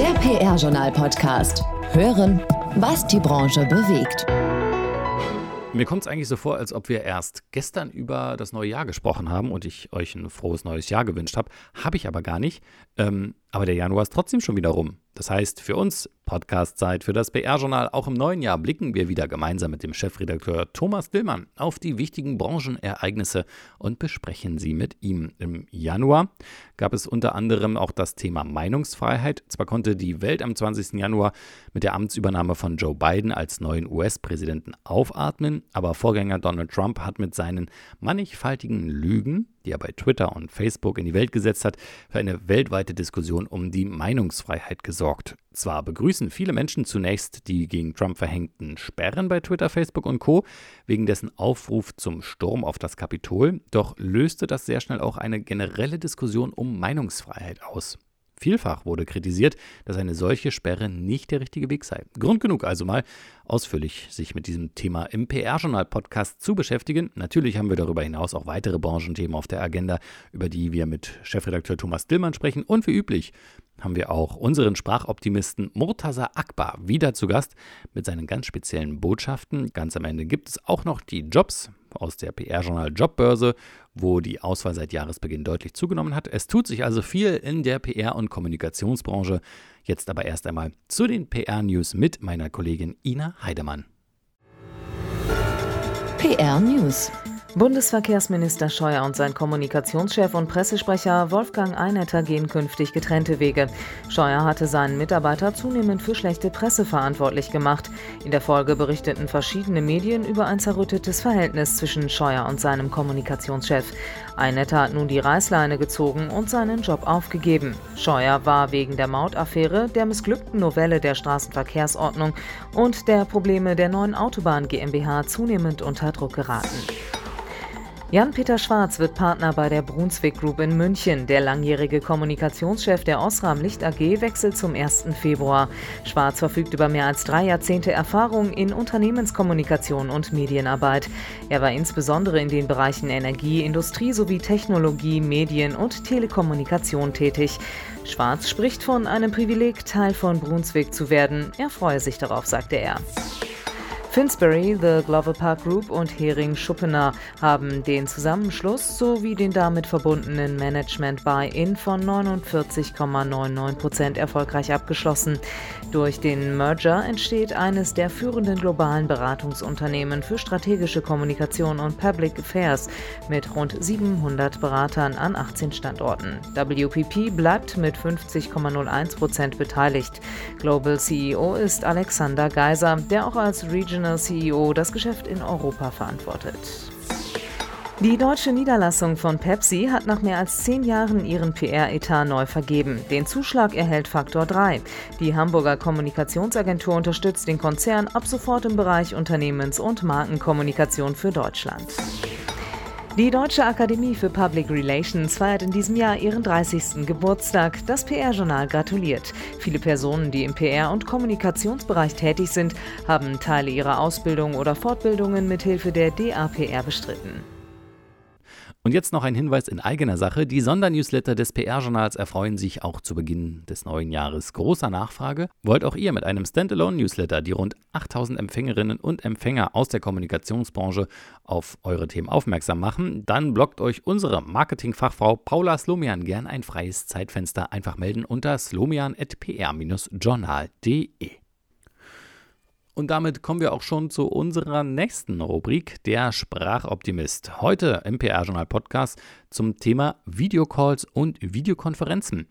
Der PR-Journal-Podcast. Hören, was die Branche bewegt. Mir kommt es eigentlich so vor, als ob wir erst gestern über das neue Jahr gesprochen haben und ich euch ein frohes neues Jahr gewünscht habe. Habe ich aber gar nicht. Ähm, aber der Januar ist trotzdem schon wieder rum. Das heißt, für uns Podcast-Zeit für das PR-Journal. Auch im neuen Jahr blicken wir wieder gemeinsam mit dem Chefredakteur Thomas Dillmann auf die wichtigen Branchenereignisse und besprechen sie mit ihm. Im Januar gab es unter anderem auch das Thema Meinungsfreiheit. Zwar konnte die Welt am 20. Januar mit der Amtsübernahme von Joe Biden als neuen US-Präsidenten aufatmen, aber Vorgänger Donald Trump hat mit seinen mannigfaltigen Lügen die er bei Twitter und Facebook in die Welt gesetzt hat, für eine weltweite Diskussion um die Meinungsfreiheit gesorgt. Zwar begrüßen viele Menschen zunächst die gegen Trump verhängten Sperren bei Twitter, Facebook und Co. wegen dessen Aufruf zum Sturm auf das Kapitol, doch löste das sehr schnell auch eine generelle Diskussion um Meinungsfreiheit aus. Vielfach wurde kritisiert, dass eine solche Sperre nicht der richtige Weg sei. Grund genug also mal, ausführlich sich mit diesem Thema im PR-Journal-Podcast zu beschäftigen. Natürlich haben wir darüber hinaus auch weitere Branchenthemen auf der Agenda, über die wir mit Chefredakteur Thomas Dillmann sprechen. Und wie üblich haben wir auch unseren Sprachoptimisten Murtaza Akbar wieder zu Gast mit seinen ganz speziellen Botschaften. Ganz am Ende gibt es auch noch die Jobs aus der PR-Journal Jobbörse, wo die Auswahl seit Jahresbeginn deutlich zugenommen hat. Es tut sich also viel in der PR- und Kommunikationsbranche. Jetzt aber erst einmal zu den PR-News mit meiner Kollegin Ina Heidemann. PR News. Bundesverkehrsminister Scheuer und sein Kommunikationschef und Pressesprecher Wolfgang Einetter gehen künftig getrennte Wege. Scheuer hatte seinen Mitarbeiter zunehmend für schlechte Presse verantwortlich gemacht. In der Folge berichteten verschiedene Medien über ein zerrüttetes Verhältnis zwischen Scheuer und seinem Kommunikationschef. Einetter hat nun die Reißleine gezogen und seinen Job aufgegeben. Scheuer war wegen der Mautaffäre, der missglückten Novelle der Straßenverkehrsordnung und der Probleme der neuen Autobahn GmbH zunehmend unter Druck geraten. Jan-Peter Schwarz wird Partner bei der Brunswick Group in München. Der langjährige Kommunikationschef der Osram Licht AG wechselt zum 1. Februar. Schwarz verfügt über mehr als drei Jahrzehnte Erfahrung in Unternehmenskommunikation und Medienarbeit. Er war insbesondere in den Bereichen Energie, Industrie sowie Technologie, Medien und Telekommunikation tätig. Schwarz spricht von einem Privileg, Teil von Brunswick zu werden. Er freue sich darauf, sagte er. Finsbury, The Glover Park Group und Hering Schuppener haben den Zusammenschluss sowie den damit verbundenen Management Buy-in von 49,99 Prozent erfolgreich abgeschlossen. Durch den Merger entsteht eines der führenden globalen Beratungsunternehmen für strategische Kommunikation und Public Affairs mit rund 700 Beratern an 18 Standorten. WPP bleibt mit 50,01 Prozent beteiligt. Global CEO ist Alexander Geiser, der auch als Regional Regional CEO das Geschäft in Europa verantwortet. Die deutsche Niederlassung von Pepsi hat nach mehr als zehn Jahren ihren PR-Etat neu vergeben. Den Zuschlag erhält Faktor 3. Die Hamburger Kommunikationsagentur unterstützt den Konzern ab sofort im Bereich Unternehmens- und Markenkommunikation für Deutschland. Die Deutsche Akademie für Public Relations feiert in diesem Jahr ihren 30. Geburtstag. Das PR-Journal gratuliert. Viele Personen, die im PR- und Kommunikationsbereich tätig sind, haben Teile ihrer Ausbildung oder Fortbildungen mithilfe der DAPR bestritten. Und jetzt noch ein Hinweis in eigener Sache. Die Sondernewsletter des PR-Journals erfreuen sich auch zu Beginn des neuen Jahres großer Nachfrage. Wollt auch ihr mit einem Standalone-Newsletter die rund 8000 Empfängerinnen und Empfänger aus der Kommunikationsbranche auf eure Themen aufmerksam machen? Dann blockt euch unsere Marketingfachfrau Paula Slomian gern ein freies Zeitfenster. Einfach melden unter slomian.pr-journal.de. Und damit kommen wir auch schon zu unserer nächsten Rubrik, der Sprachoptimist. Heute im PR-Journal Podcast zum Thema Videocalls und Videokonferenzen.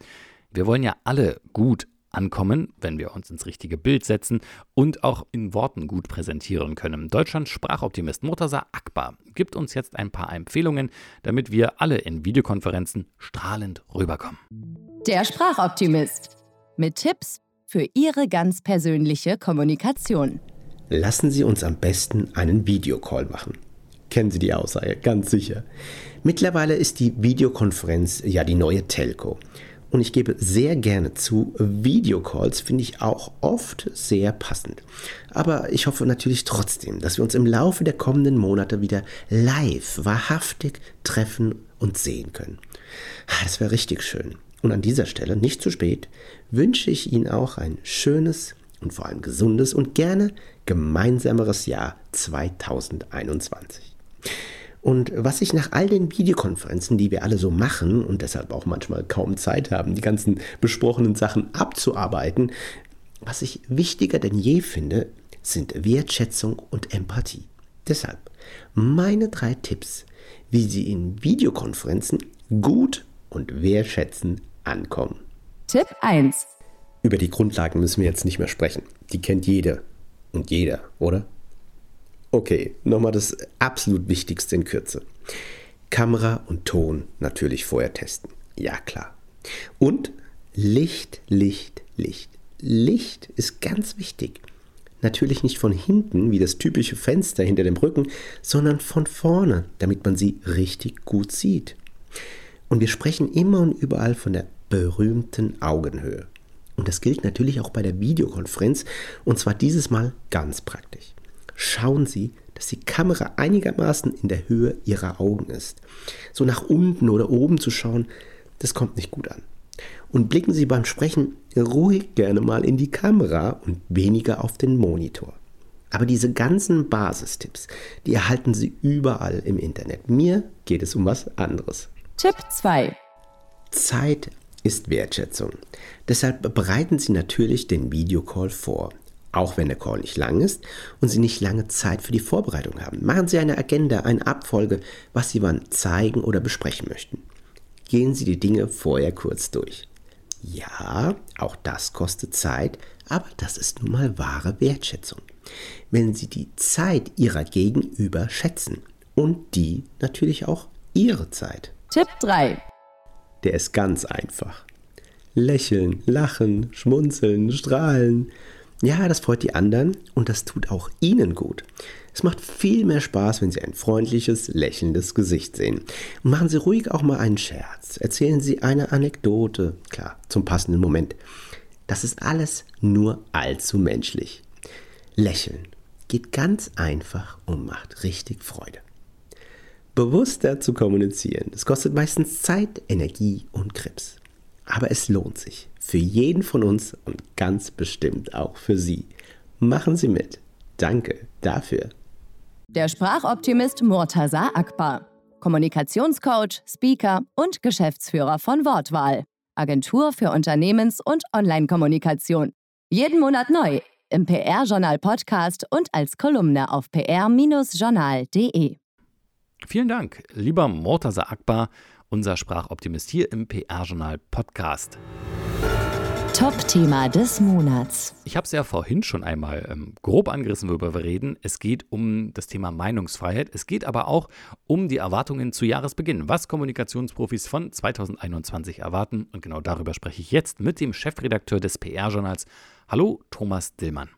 Wir wollen ja alle gut ankommen, wenn wir uns ins richtige Bild setzen und auch in Worten gut präsentieren können. Deutschlands Sprachoptimist Murtaza Akbar gibt uns jetzt ein paar Empfehlungen, damit wir alle in Videokonferenzen strahlend rüberkommen. Der Sprachoptimist mit Tipps für Ihre ganz persönliche Kommunikation. Lassen Sie uns am besten einen Videocall machen. Kennen Sie die Aussage? Ganz sicher. Mittlerweile ist die Videokonferenz ja die neue Telco. Und ich gebe sehr gerne zu, Videocalls finde ich auch oft sehr passend. Aber ich hoffe natürlich trotzdem, dass wir uns im Laufe der kommenden Monate wieder live, wahrhaftig treffen und sehen können. Ah, das wäre richtig schön. Und an dieser Stelle, nicht zu spät, wünsche ich Ihnen auch ein schönes und vor allem gesundes und gerne gemeinsameres Jahr 2021. Und was ich nach all den Videokonferenzen, die wir alle so machen und deshalb auch manchmal kaum Zeit haben, die ganzen besprochenen Sachen abzuarbeiten, was ich wichtiger denn je finde, sind Wertschätzung und Empathie. Deshalb meine drei Tipps, wie Sie in Videokonferenzen gut und wertschätzend ankommen. Tipp 1. Über die Grundlagen müssen wir jetzt nicht mehr sprechen. Die kennt jede und jeder, oder? Okay, nochmal das absolut Wichtigste in Kürze. Kamera und Ton natürlich vorher testen. Ja, klar. Und Licht, Licht, Licht. Licht ist ganz wichtig. Natürlich nicht von hinten, wie das typische Fenster hinter dem Rücken, sondern von vorne, damit man sie richtig gut sieht. Und wir sprechen immer und überall von der berühmten Augenhöhe. Und das gilt natürlich auch bei der Videokonferenz, und zwar dieses Mal ganz praktisch. Schauen Sie, dass die Kamera einigermaßen in der Höhe Ihrer Augen ist. So nach unten oder oben zu schauen, das kommt nicht gut an. Und blicken Sie beim Sprechen ruhig gerne mal in die Kamera und weniger auf den Monitor. Aber diese ganzen Basistipps, die erhalten Sie überall im Internet. Mir geht es um was anderes. Tipp 2. Zeit ist Wertschätzung. Deshalb bereiten Sie natürlich den Videocall vor. Auch wenn der Call nicht lang ist und Sie nicht lange Zeit für die Vorbereitung haben. Machen Sie eine Agenda, eine Abfolge, was Sie wann zeigen oder besprechen möchten. Gehen Sie die Dinge vorher kurz durch. Ja, auch das kostet Zeit, aber das ist nun mal wahre Wertschätzung. Wenn Sie die Zeit Ihrer Gegenüber schätzen und die natürlich auch Ihre Zeit. Tipp 3. Der ist ganz einfach. Lächeln, lachen, schmunzeln, strahlen. Ja, das freut die anderen und das tut auch Ihnen gut. Es macht viel mehr Spaß, wenn Sie ein freundliches, lächelndes Gesicht sehen. Machen Sie ruhig auch mal einen Scherz. Erzählen Sie eine Anekdote, klar, zum passenden Moment. Das ist alles nur allzu menschlich. Lächeln geht ganz einfach und macht richtig Freude bewusster zu kommunizieren. Es kostet meistens Zeit, Energie und Krebs. Aber es lohnt sich. Für jeden von uns und ganz bestimmt auch für Sie. Machen Sie mit. Danke dafür. Der Sprachoptimist Murtaza Akbar. Kommunikationscoach, Speaker und Geschäftsführer von Wortwahl. Agentur für Unternehmens- und Online-Kommunikation. Jeden Monat neu im PR-Journal Podcast und als Kolumne auf pr-journal.de. Vielen Dank, lieber Mortaza Akbar, unser Sprachoptimist hier im PR-Journal Podcast. Top-Thema des Monats. Ich habe es ja vorhin schon einmal ähm, grob angerissen, worüber wir reden. Es geht um das Thema Meinungsfreiheit. Es geht aber auch um die Erwartungen zu Jahresbeginn, was Kommunikationsprofis von 2021 erwarten. Und genau darüber spreche ich jetzt mit dem Chefredakteur des PR-Journals. Hallo, Thomas Dillmann.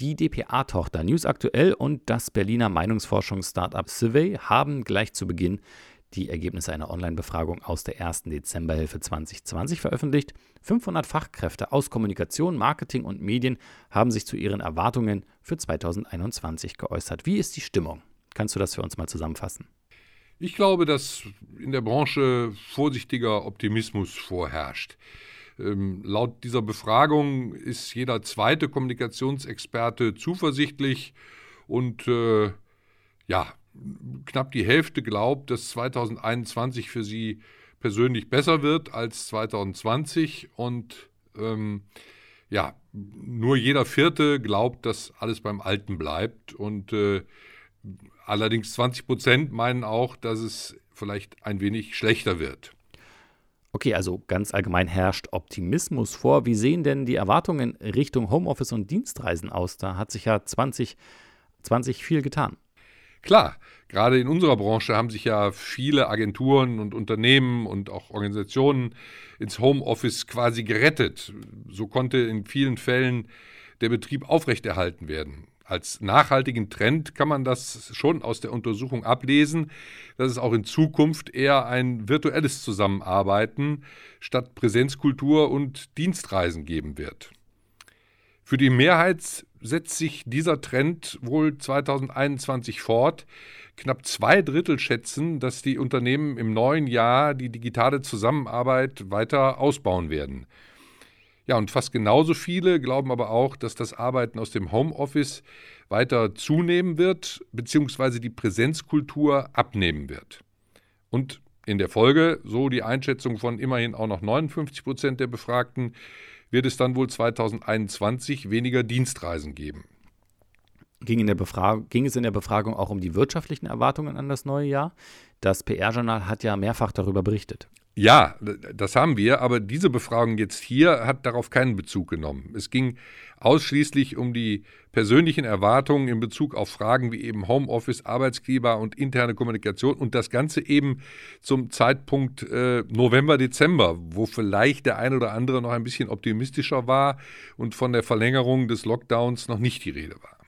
Die dpa-Tochter News Aktuell und das Berliner Meinungsforschungs-Startup Survey haben gleich zu Beginn die Ergebnisse einer Online-Befragung aus der ersten Dezemberhilfe 2020 veröffentlicht. 500 Fachkräfte aus Kommunikation, Marketing und Medien haben sich zu ihren Erwartungen für 2021 geäußert. Wie ist die Stimmung? Kannst du das für uns mal zusammenfassen? Ich glaube, dass in der Branche vorsichtiger Optimismus vorherrscht. Ähm, laut dieser Befragung ist jeder zweite Kommunikationsexperte zuversichtlich und äh, ja, knapp die Hälfte glaubt, dass 2021 für sie persönlich besser wird als 2020 und ähm, ja, nur jeder Vierte glaubt, dass alles beim Alten bleibt und äh, allerdings 20 Prozent meinen auch, dass es vielleicht ein wenig schlechter wird. Okay, also ganz allgemein herrscht Optimismus vor. Wie sehen denn die Erwartungen Richtung Homeoffice und Dienstreisen aus? Da hat sich ja 2020 viel getan. Klar, gerade in unserer Branche haben sich ja viele Agenturen und Unternehmen und auch Organisationen ins Homeoffice quasi gerettet. So konnte in vielen Fällen der Betrieb aufrechterhalten werden als nachhaltigen Trend kann man das schon aus der Untersuchung ablesen, dass es auch in Zukunft eher ein virtuelles Zusammenarbeiten statt Präsenzkultur und Dienstreisen geben wird. Für die Mehrheit setzt sich dieser Trend wohl 2021 fort. knapp zwei Drittel schätzen, dass die Unternehmen im neuen Jahr die digitale Zusammenarbeit weiter ausbauen werden. Ja, und fast genauso viele glauben aber auch, dass das Arbeiten aus dem Homeoffice weiter zunehmen wird, beziehungsweise die Präsenzkultur abnehmen wird. Und in der Folge, so die Einschätzung von immerhin auch noch 59 Prozent der Befragten, wird es dann wohl 2021 weniger Dienstreisen geben. Ging, ging es in der Befragung auch um die wirtschaftlichen Erwartungen an das neue Jahr? Das PR-Journal hat ja mehrfach darüber berichtet. Ja, das haben wir, aber diese Befragung jetzt hier hat darauf keinen Bezug genommen. Es ging ausschließlich um die persönlichen Erwartungen in Bezug auf Fragen wie eben Homeoffice, Arbeitsklima und interne Kommunikation und das Ganze eben zum Zeitpunkt äh, November, Dezember, wo vielleicht der ein oder andere noch ein bisschen optimistischer war und von der Verlängerung des Lockdowns noch nicht die Rede war.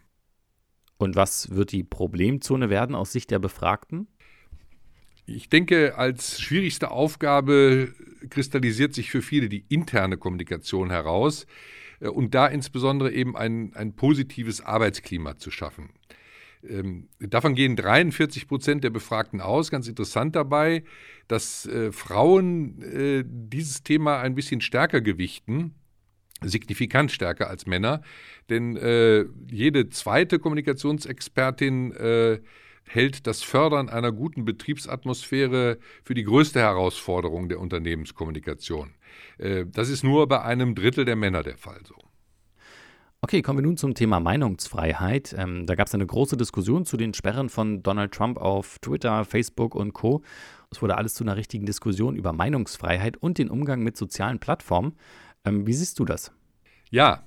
Und was wird die Problemzone werden aus Sicht der Befragten? Ich denke, als schwierigste Aufgabe kristallisiert sich für viele die interne Kommunikation heraus äh, und da insbesondere eben ein, ein positives Arbeitsklima zu schaffen. Ähm, davon gehen 43 Prozent der Befragten aus. Ganz interessant dabei, dass äh, Frauen äh, dieses Thema ein bisschen stärker gewichten, signifikant stärker als Männer. Denn jede zweite Kommunikationsexpertin hält das Fördern einer guten Betriebsatmosphäre für die größte Herausforderung der Unternehmenskommunikation. Äh, das ist nur bei einem Drittel der Männer der Fall so. Okay, kommen wir nun zum Thema Meinungsfreiheit. Ähm, da gab es eine große Diskussion zu den Sperren von Donald Trump auf Twitter, Facebook und Co. Es wurde alles zu einer richtigen Diskussion über Meinungsfreiheit und den Umgang mit sozialen Plattformen. Ähm, wie siehst du das? Ja,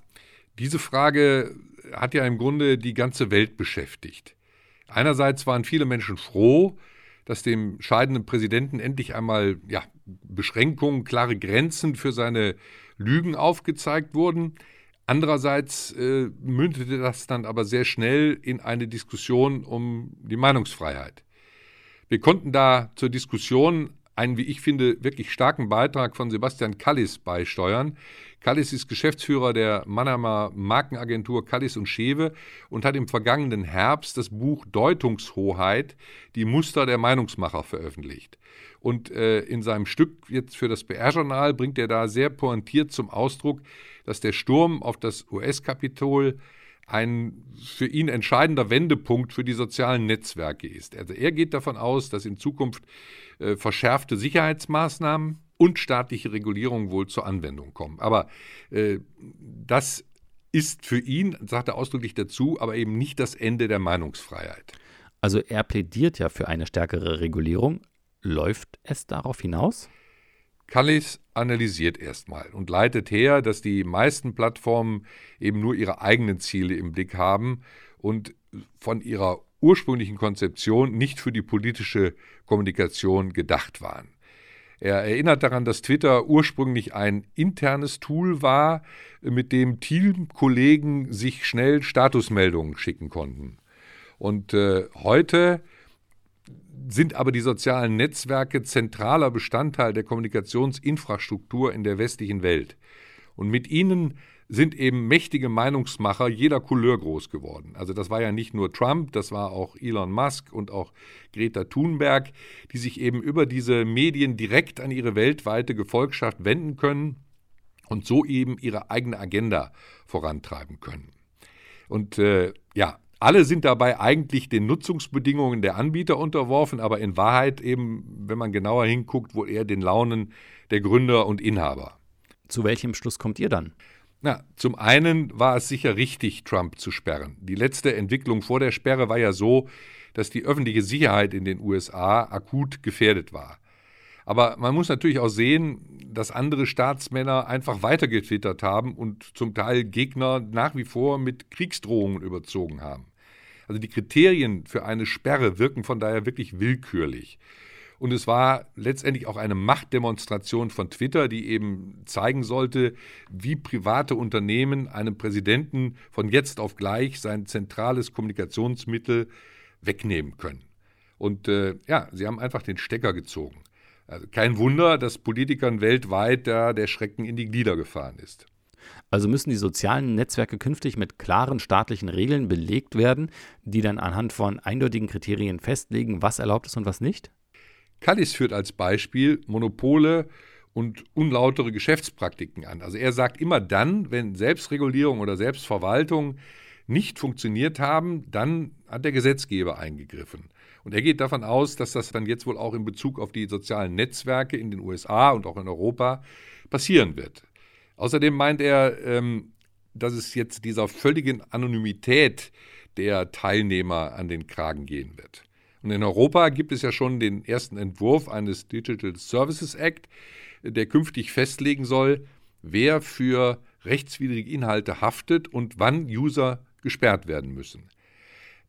diese Frage hat ja im Grunde die ganze Welt beschäftigt. Einerseits waren viele Menschen froh, dass dem scheidenden Präsidenten endlich einmal ja, Beschränkungen, klare Grenzen für seine Lügen aufgezeigt wurden. Andererseits äh, mündete das dann aber sehr schnell in eine Diskussion um die Meinungsfreiheit. Wir konnten da zur Diskussion einen, wie ich finde, wirklich starken Beitrag von Sebastian Kallis beisteuern. Kallis ist Geschäftsführer der Mannheimer Markenagentur Kallis und Schewe und hat im vergangenen Herbst das Buch Deutungshoheit, die Muster der Meinungsmacher veröffentlicht. Und äh, in seinem Stück jetzt für das PR-Journal bringt er da sehr pointiert zum Ausdruck, dass der Sturm auf das US-Kapitol ein für ihn entscheidender Wendepunkt für die sozialen Netzwerke ist. Also er geht davon aus, dass in Zukunft äh, verschärfte Sicherheitsmaßnahmen und staatliche Regulierung wohl zur Anwendung kommen. Aber äh, das ist für ihn, sagt er ausdrücklich dazu, aber eben nicht das Ende der Meinungsfreiheit. Also er plädiert ja für eine stärkere Regulierung. Läuft es darauf hinaus? Kallis analysiert erstmal und leitet her, dass die meisten Plattformen eben nur ihre eigenen Ziele im Blick haben und von ihrer ursprünglichen Konzeption nicht für die politische Kommunikation gedacht waren. Er erinnert daran, dass Twitter ursprünglich ein internes Tool war, mit dem Teamkollegen sich schnell Statusmeldungen schicken konnten. Und äh, heute sind aber die sozialen Netzwerke zentraler Bestandteil der Kommunikationsinfrastruktur in der westlichen Welt. Und mit ihnen sind eben mächtige Meinungsmacher jeder Couleur groß geworden. Also das war ja nicht nur Trump, das war auch Elon Musk und auch Greta Thunberg, die sich eben über diese Medien direkt an ihre weltweite Gefolgschaft wenden können und so eben ihre eigene Agenda vorantreiben können. Und äh, ja, alle sind dabei eigentlich den Nutzungsbedingungen der Anbieter unterworfen, aber in Wahrheit eben, wenn man genauer hinguckt, wohl eher den Launen der Gründer und Inhaber. Zu welchem Schluss kommt ihr dann? Na, zum einen war es sicher richtig, Trump zu sperren. Die letzte Entwicklung vor der Sperre war ja so, dass die öffentliche Sicherheit in den USA akut gefährdet war. Aber man muss natürlich auch sehen, dass andere Staatsmänner einfach weitergetwittert haben und zum Teil Gegner nach wie vor mit Kriegsdrohungen überzogen haben. Also die Kriterien für eine Sperre wirken von daher wirklich willkürlich. Und es war letztendlich auch eine Machtdemonstration von Twitter, die eben zeigen sollte, wie private Unternehmen einem Präsidenten von jetzt auf gleich sein zentrales Kommunikationsmittel wegnehmen können. Und äh, ja, sie haben einfach den Stecker gezogen. Also kein Wunder, dass Politikern weltweit da der Schrecken in die Glieder gefahren ist. Also müssen die sozialen Netzwerke künftig mit klaren staatlichen Regeln belegt werden, die dann anhand von eindeutigen Kriterien festlegen, was erlaubt ist und was nicht? Kallis führt als Beispiel Monopole und unlautere Geschäftspraktiken an. Also er sagt immer dann, wenn Selbstregulierung oder Selbstverwaltung nicht funktioniert haben, dann hat der Gesetzgeber eingegriffen. Und er geht davon aus, dass das dann jetzt wohl auch in Bezug auf die sozialen Netzwerke in den USA und auch in Europa passieren wird. Außerdem meint er, ähm, dass es jetzt dieser völligen Anonymität der Teilnehmer an den Kragen gehen wird. Und in Europa gibt es ja schon den ersten Entwurf eines Digital Services Act, der künftig festlegen soll, wer für rechtswidrige Inhalte haftet und wann User gesperrt werden müssen.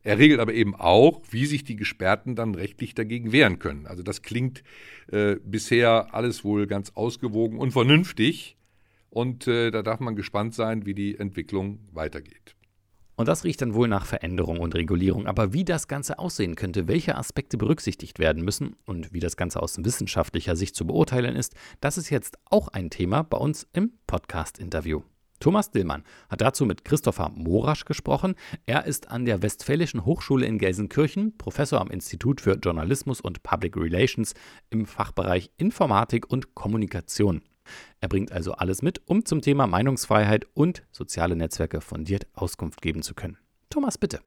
Er regelt aber eben auch, wie sich die Gesperrten dann rechtlich dagegen wehren können. Also das klingt äh, bisher alles wohl ganz ausgewogen und vernünftig. Und äh, da darf man gespannt sein, wie die Entwicklung weitergeht. Und das riecht dann wohl nach Veränderung und Regulierung. Aber wie das Ganze aussehen könnte, welche Aspekte berücksichtigt werden müssen und wie das Ganze aus wissenschaftlicher Sicht zu beurteilen ist, das ist jetzt auch ein Thema bei uns im Podcast-Interview. Thomas Dillmann hat dazu mit Christopher Morasch gesprochen. Er ist an der Westfälischen Hochschule in Gelsenkirchen, Professor am Institut für Journalismus und Public Relations im Fachbereich Informatik und Kommunikation. Er bringt also alles mit, um zum Thema Meinungsfreiheit und soziale Netzwerke fundiert Auskunft geben zu können. Thomas, bitte.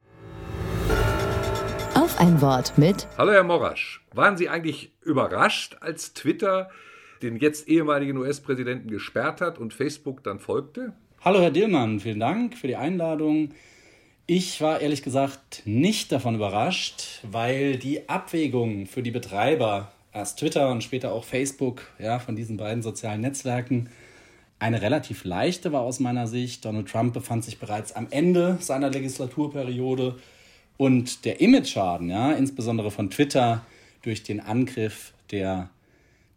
Auf ein Wort mit. Hallo, Herr Morasch. Waren Sie eigentlich überrascht, als Twitter den jetzt ehemaligen US-Präsidenten gesperrt hat und Facebook dann folgte? Hallo Herr Dillmann, vielen Dank für die Einladung. Ich war ehrlich gesagt nicht davon überrascht, weil die Abwägung für die Betreiber, erst Twitter und später auch Facebook, ja, von diesen beiden sozialen Netzwerken, eine relativ leichte war aus meiner Sicht. Donald Trump befand sich bereits am Ende seiner Legislaturperiode. Und der Image-Schaden, ja, insbesondere von Twitter durch den Angriff der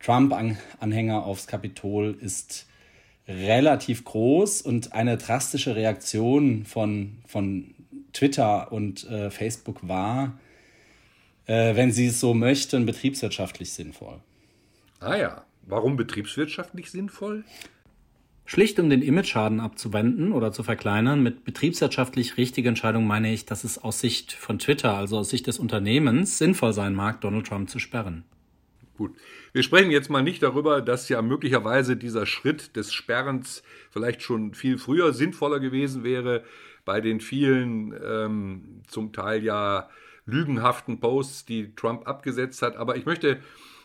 Trump-Anhänger aufs Kapitol ist relativ groß. Und eine drastische Reaktion von, von Twitter und äh, Facebook war, äh, wenn Sie es so möchten, betriebswirtschaftlich sinnvoll. Ah ja, warum betriebswirtschaftlich sinnvoll? Schlicht um den Image-Schaden abzuwenden oder zu verkleinern. Mit betriebswirtschaftlich richtiger Entscheidung meine ich, dass es aus Sicht von Twitter, also aus Sicht des Unternehmens, sinnvoll sein mag, Donald Trump zu sperren. Gut. Wir sprechen jetzt mal nicht darüber, dass ja möglicherweise dieser Schritt des Sperrens vielleicht schon viel früher sinnvoller gewesen wäre bei den vielen ähm, zum Teil ja lügenhaften Posts, die Trump abgesetzt hat. Aber ich möchte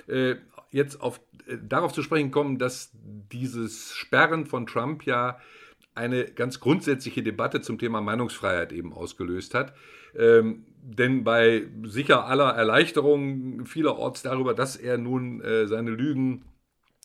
äh, jetzt auf, äh, darauf zu sprechen kommen, dass dieses Sperren von Trump ja eine ganz grundsätzliche Debatte zum Thema Meinungsfreiheit eben ausgelöst hat. Ähm, denn bei sicher aller Erleichterung vielerorts darüber, dass er nun äh, seine Lügen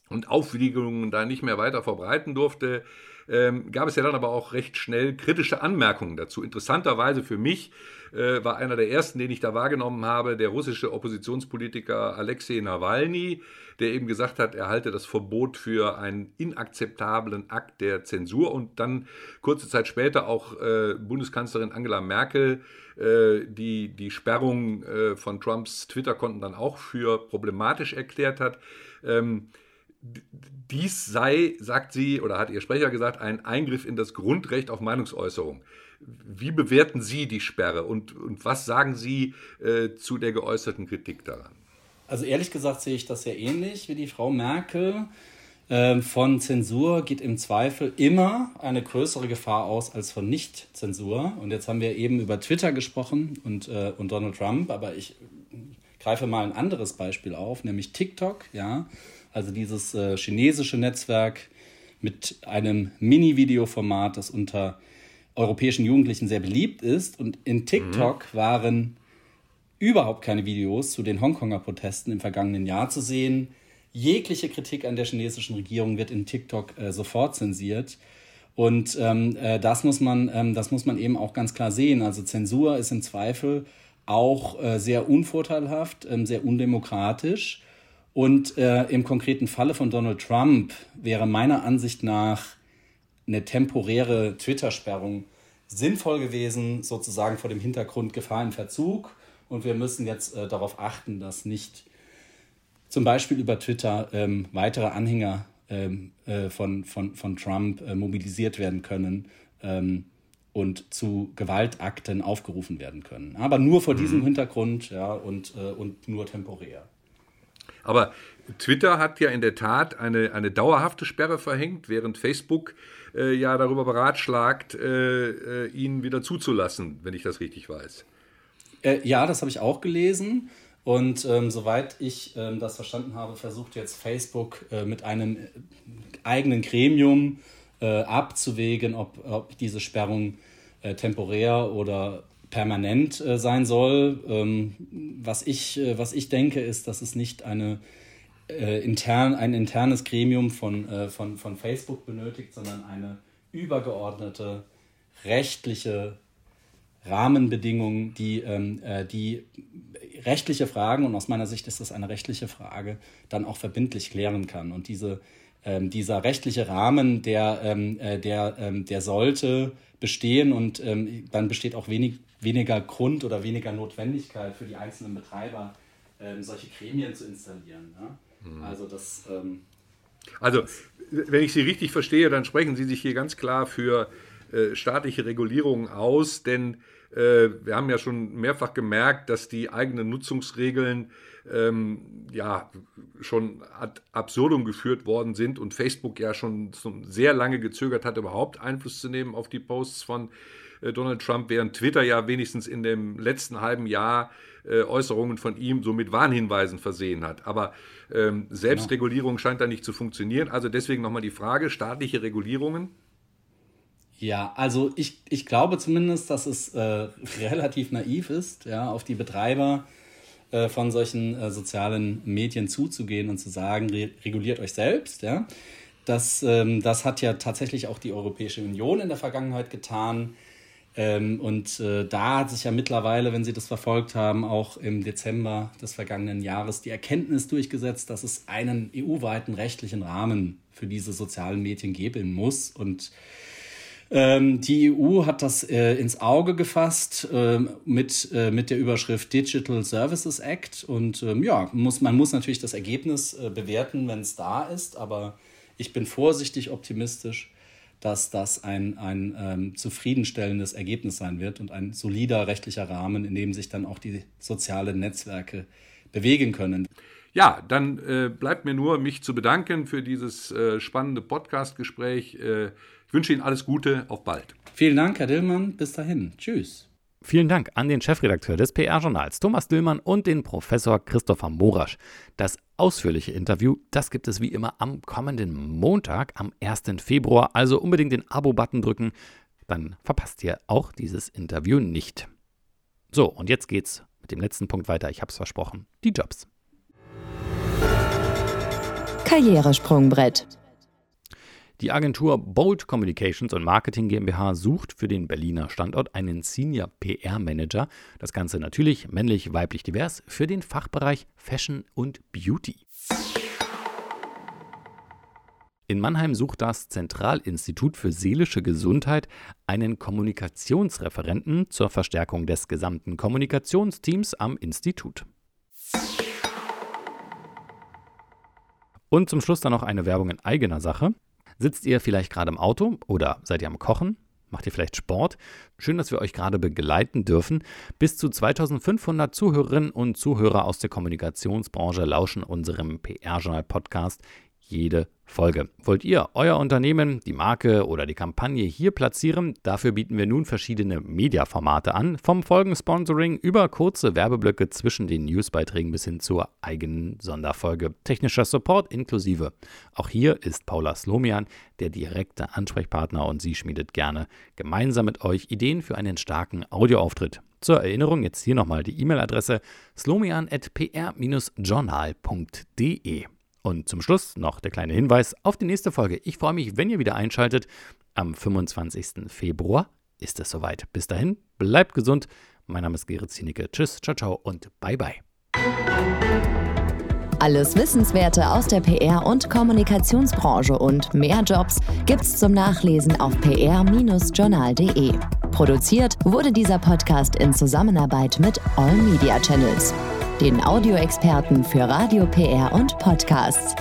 und Aufwiegungen da nicht mehr weiter verbreiten durfte, ähm, gab es ja dann aber auch recht schnell kritische Anmerkungen dazu. Interessanterweise für mich äh, war einer der ersten, den ich da wahrgenommen habe, der russische Oppositionspolitiker Alexei Nawalny, der eben gesagt hat, er halte das Verbot für einen inakzeptablen Akt der Zensur und dann kurze Zeit später auch äh, Bundeskanzlerin Angela Merkel äh, die die Sperrung äh, von Trumps Twitter-Konten dann auch für problematisch erklärt hat. Ähm, dies sei, sagt sie oder hat ihr Sprecher gesagt, ein Eingriff in das Grundrecht auf Meinungsäußerung. Wie bewerten Sie die Sperre und, und was sagen Sie äh, zu der geäußerten Kritik daran? Also ehrlich gesagt sehe ich das sehr ähnlich wie die Frau Merkel. Ähm, von Zensur geht im Zweifel immer eine größere Gefahr aus als von Nicht-Zensur. Und jetzt haben wir eben über Twitter gesprochen und, äh, und Donald Trump, aber ich greife mal ein anderes Beispiel auf, nämlich TikTok, ja. Also dieses äh, chinesische Netzwerk mit einem Mini-Video-Format, das unter europäischen Jugendlichen sehr beliebt ist. Und in TikTok mhm. waren überhaupt keine Videos zu den Hongkonger Protesten im vergangenen Jahr zu sehen. Jegliche Kritik an der chinesischen Regierung wird in TikTok äh, sofort zensiert. Und ähm, äh, das, muss man, ähm, das muss man eben auch ganz klar sehen. Also Zensur ist im Zweifel auch äh, sehr unvorteilhaft, ähm, sehr undemokratisch. Und äh, im konkreten Falle von Donald Trump wäre meiner Ansicht nach eine temporäre Twitter-Sperrung sinnvoll gewesen, sozusagen vor dem Hintergrund Gefahr im Verzug. Und wir müssen jetzt äh, darauf achten, dass nicht zum Beispiel über Twitter ähm, weitere Anhänger ähm, äh, von, von, von Trump äh, mobilisiert werden können ähm, und zu Gewaltakten aufgerufen werden können. Aber nur vor mhm. diesem Hintergrund ja, und, äh, und nur temporär. Aber Twitter hat ja in der Tat eine, eine dauerhafte Sperre verhängt, während Facebook äh, ja darüber beratschlagt, äh, äh, ihn wieder zuzulassen, wenn ich das richtig weiß. Äh, ja, das habe ich auch gelesen. Und ähm, soweit ich ähm, das verstanden habe, versucht jetzt Facebook äh, mit einem äh, eigenen Gremium abzuwägen, ob, ob diese Sperrung temporär oder permanent äh, sein soll. Ähm, was, ich, äh, was ich denke, ist, dass es nicht eine, äh, intern, ein internes Gremium von, äh, von, von Facebook benötigt, sondern eine übergeordnete rechtliche Rahmenbedingung, die, ähm, äh, die rechtliche Fragen, und aus meiner Sicht ist das eine rechtliche Frage, dann auch verbindlich klären kann. Und diese, ähm, dieser rechtliche Rahmen, der, ähm, äh, der, ähm, der sollte bestehen und ähm, dann besteht auch wenig, weniger Grund oder weniger Notwendigkeit für die einzelnen Betreiber, ähm, solche Gremien zu installieren. Ja? Mhm. Also das. Ähm, also, wenn ich Sie richtig verstehe, dann sprechen Sie sich hier ganz klar für äh, staatliche Regulierungen aus, denn äh, wir haben ja schon mehrfach gemerkt, dass die eigenen Nutzungsregeln ähm, ja schon ad absurdum geführt worden sind und Facebook ja schon sehr lange gezögert hat, überhaupt Einfluss zu nehmen auf die Posts von äh, Donald Trump, während Twitter ja wenigstens in dem letzten halben Jahr äh, Äußerungen von ihm so mit Warnhinweisen versehen hat. Aber ähm, Selbstregulierung genau. scheint da nicht zu funktionieren. Also deswegen nochmal die Frage, staatliche Regulierungen? Ja, also ich, ich glaube zumindest, dass es äh, relativ naiv ist, ja, auf die Betreiber äh, von solchen äh, sozialen Medien zuzugehen und zu sagen, re reguliert euch selbst, ja. Das, ähm, das hat ja tatsächlich auch die Europäische Union in der Vergangenheit getan. Ähm, und äh, da hat sich ja mittlerweile, wenn Sie das verfolgt haben, auch im Dezember des vergangenen Jahres die Erkenntnis durchgesetzt, dass es einen EU-weiten rechtlichen Rahmen für diese sozialen Medien geben muss. Und ähm, die EU hat das äh, ins Auge gefasst äh, mit, äh, mit der Überschrift Digital Services Act. Und ähm, ja, muss, man muss natürlich das Ergebnis äh, bewerten, wenn es da ist. Aber ich bin vorsichtig optimistisch dass das ein, ein ähm, zufriedenstellendes Ergebnis sein wird und ein solider rechtlicher Rahmen, in dem sich dann auch die sozialen Netzwerke bewegen können. Ja, dann äh, bleibt mir nur, mich zu bedanken für dieses äh, spannende Podcast-Gespräch. Äh, ich wünsche Ihnen alles Gute, auf bald. Vielen Dank, Herr Dillmann. Bis dahin. Tschüss. Vielen Dank an den Chefredakteur des PR-Journals Thomas Dillmann und den Professor Christopher Morasch. Das ausführliche Interview, das gibt es wie immer am kommenden Montag, am 1. Februar. Also unbedingt den Abo-Button drücken, dann verpasst ihr auch dieses Interview nicht. So, und jetzt geht's mit dem letzten Punkt weiter. Ich hab's versprochen. Die Jobs. Karrieresprungbrett. Die Agentur Bold Communications und Marketing GmbH sucht für den Berliner Standort einen Senior PR Manager. Das Ganze natürlich männlich, weiblich, divers für den Fachbereich Fashion und Beauty. In Mannheim sucht das Zentralinstitut für seelische Gesundheit einen Kommunikationsreferenten zur Verstärkung des gesamten Kommunikationsteams am Institut. Und zum Schluss dann noch eine Werbung in eigener Sache. Sitzt ihr vielleicht gerade im Auto oder seid ihr am Kochen? Macht ihr vielleicht Sport? Schön, dass wir euch gerade begleiten dürfen. Bis zu 2500 Zuhörerinnen und Zuhörer aus der Kommunikationsbranche lauschen unserem PR-Journal-Podcast jede Folge. Wollt ihr euer Unternehmen, die Marke oder die Kampagne hier platzieren? Dafür bieten wir nun verschiedene Mediaformate an, vom Folgensponsoring über kurze Werbeblöcke zwischen den Newsbeiträgen bis hin zur eigenen Sonderfolge. Technischer Support inklusive. Auch hier ist Paula Slomian der direkte Ansprechpartner und sie schmiedet gerne gemeinsam mit euch Ideen für einen starken Audioauftritt. Zur Erinnerung jetzt hier nochmal die E-Mail-Adresse slomian.pr-journal.de. Und zum Schluss noch der kleine Hinweis auf die nächste Folge. Ich freue mich, wenn ihr wieder einschaltet. Am 25. Februar ist es soweit. Bis dahin, bleibt gesund. Mein Name ist Gerrit Zienicke. Tschüss, ciao, ciao und bye, bye. Alles Wissenswerte aus der PR- und Kommunikationsbranche und mehr Jobs gibt's zum Nachlesen auf pr-journal.de. Produziert wurde dieser Podcast in Zusammenarbeit mit All Media Channels den Audioexperten für Radio, PR und Podcasts.